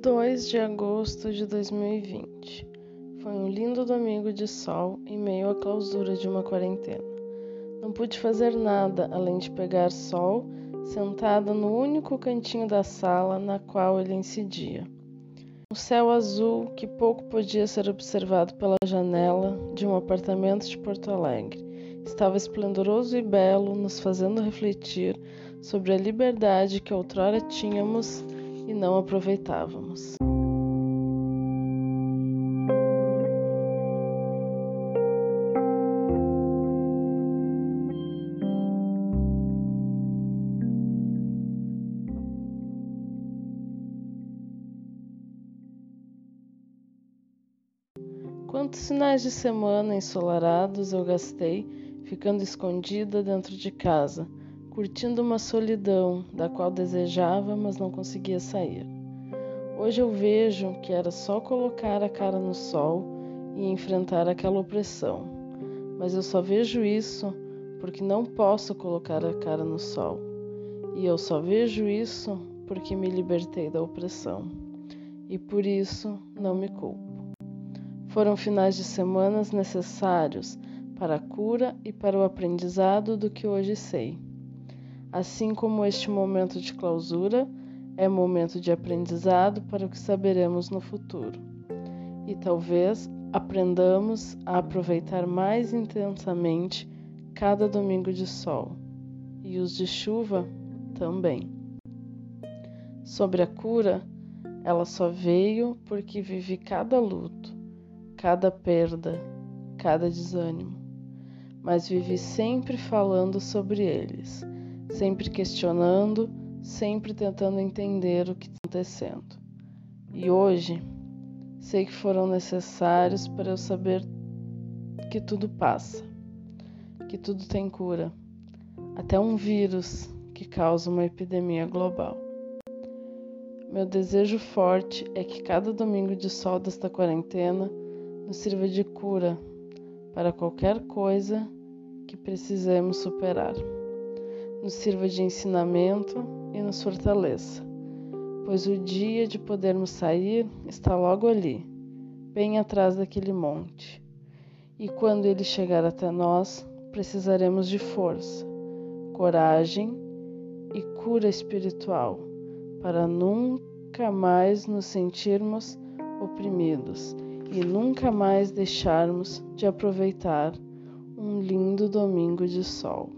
2 de agosto de 2020. Foi um lindo domingo de sol em meio à clausura de uma quarentena. Não pude fazer nada além de pegar sol sentada no único cantinho da sala na qual ele incidia. Um céu azul que pouco podia ser observado pela janela de um apartamento de Porto Alegre. Estava esplendoroso e belo, nos fazendo refletir sobre a liberdade que outrora tínhamos e não aproveitávamos. Quantos finais de semana ensolarados eu gastei ficando escondida dentro de casa curtindo uma solidão da qual desejava, mas não conseguia sair. Hoje eu vejo que era só colocar a cara no sol e enfrentar aquela opressão, mas eu só vejo isso porque não posso colocar a cara no sol, e eu só vejo isso porque me libertei da opressão, e por isso não me culpo. Foram finais de semanas necessários para a cura e para o aprendizado do que hoje sei. Assim como este momento de clausura é momento de aprendizado para o que saberemos no futuro. E talvez aprendamos a aproveitar mais intensamente cada domingo de sol e os de chuva também. Sobre a cura, ela só veio porque vivi cada luto, cada perda, cada desânimo, mas vivi sempre falando sobre eles sempre questionando, sempre tentando entender o que está acontecendo. E hoje, sei que foram necessários para eu saber que tudo passa, que tudo tem cura, até um vírus que causa uma epidemia global. Meu desejo forte é que cada domingo de sol desta quarentena nos sirva de cura para qualquer coisa que precisemos superar nos sirva de ensinamento e nos fortaleça, pois o dia de podermos sair está logo ali, bem atrás daquele monte. E quando ele chegar até nós, precisaremos de força, coragem e cura espiritual para nunca mais nos sentirmos oprimidos e nunca mais deixarmos de aproveitar um lindo domingo de sol.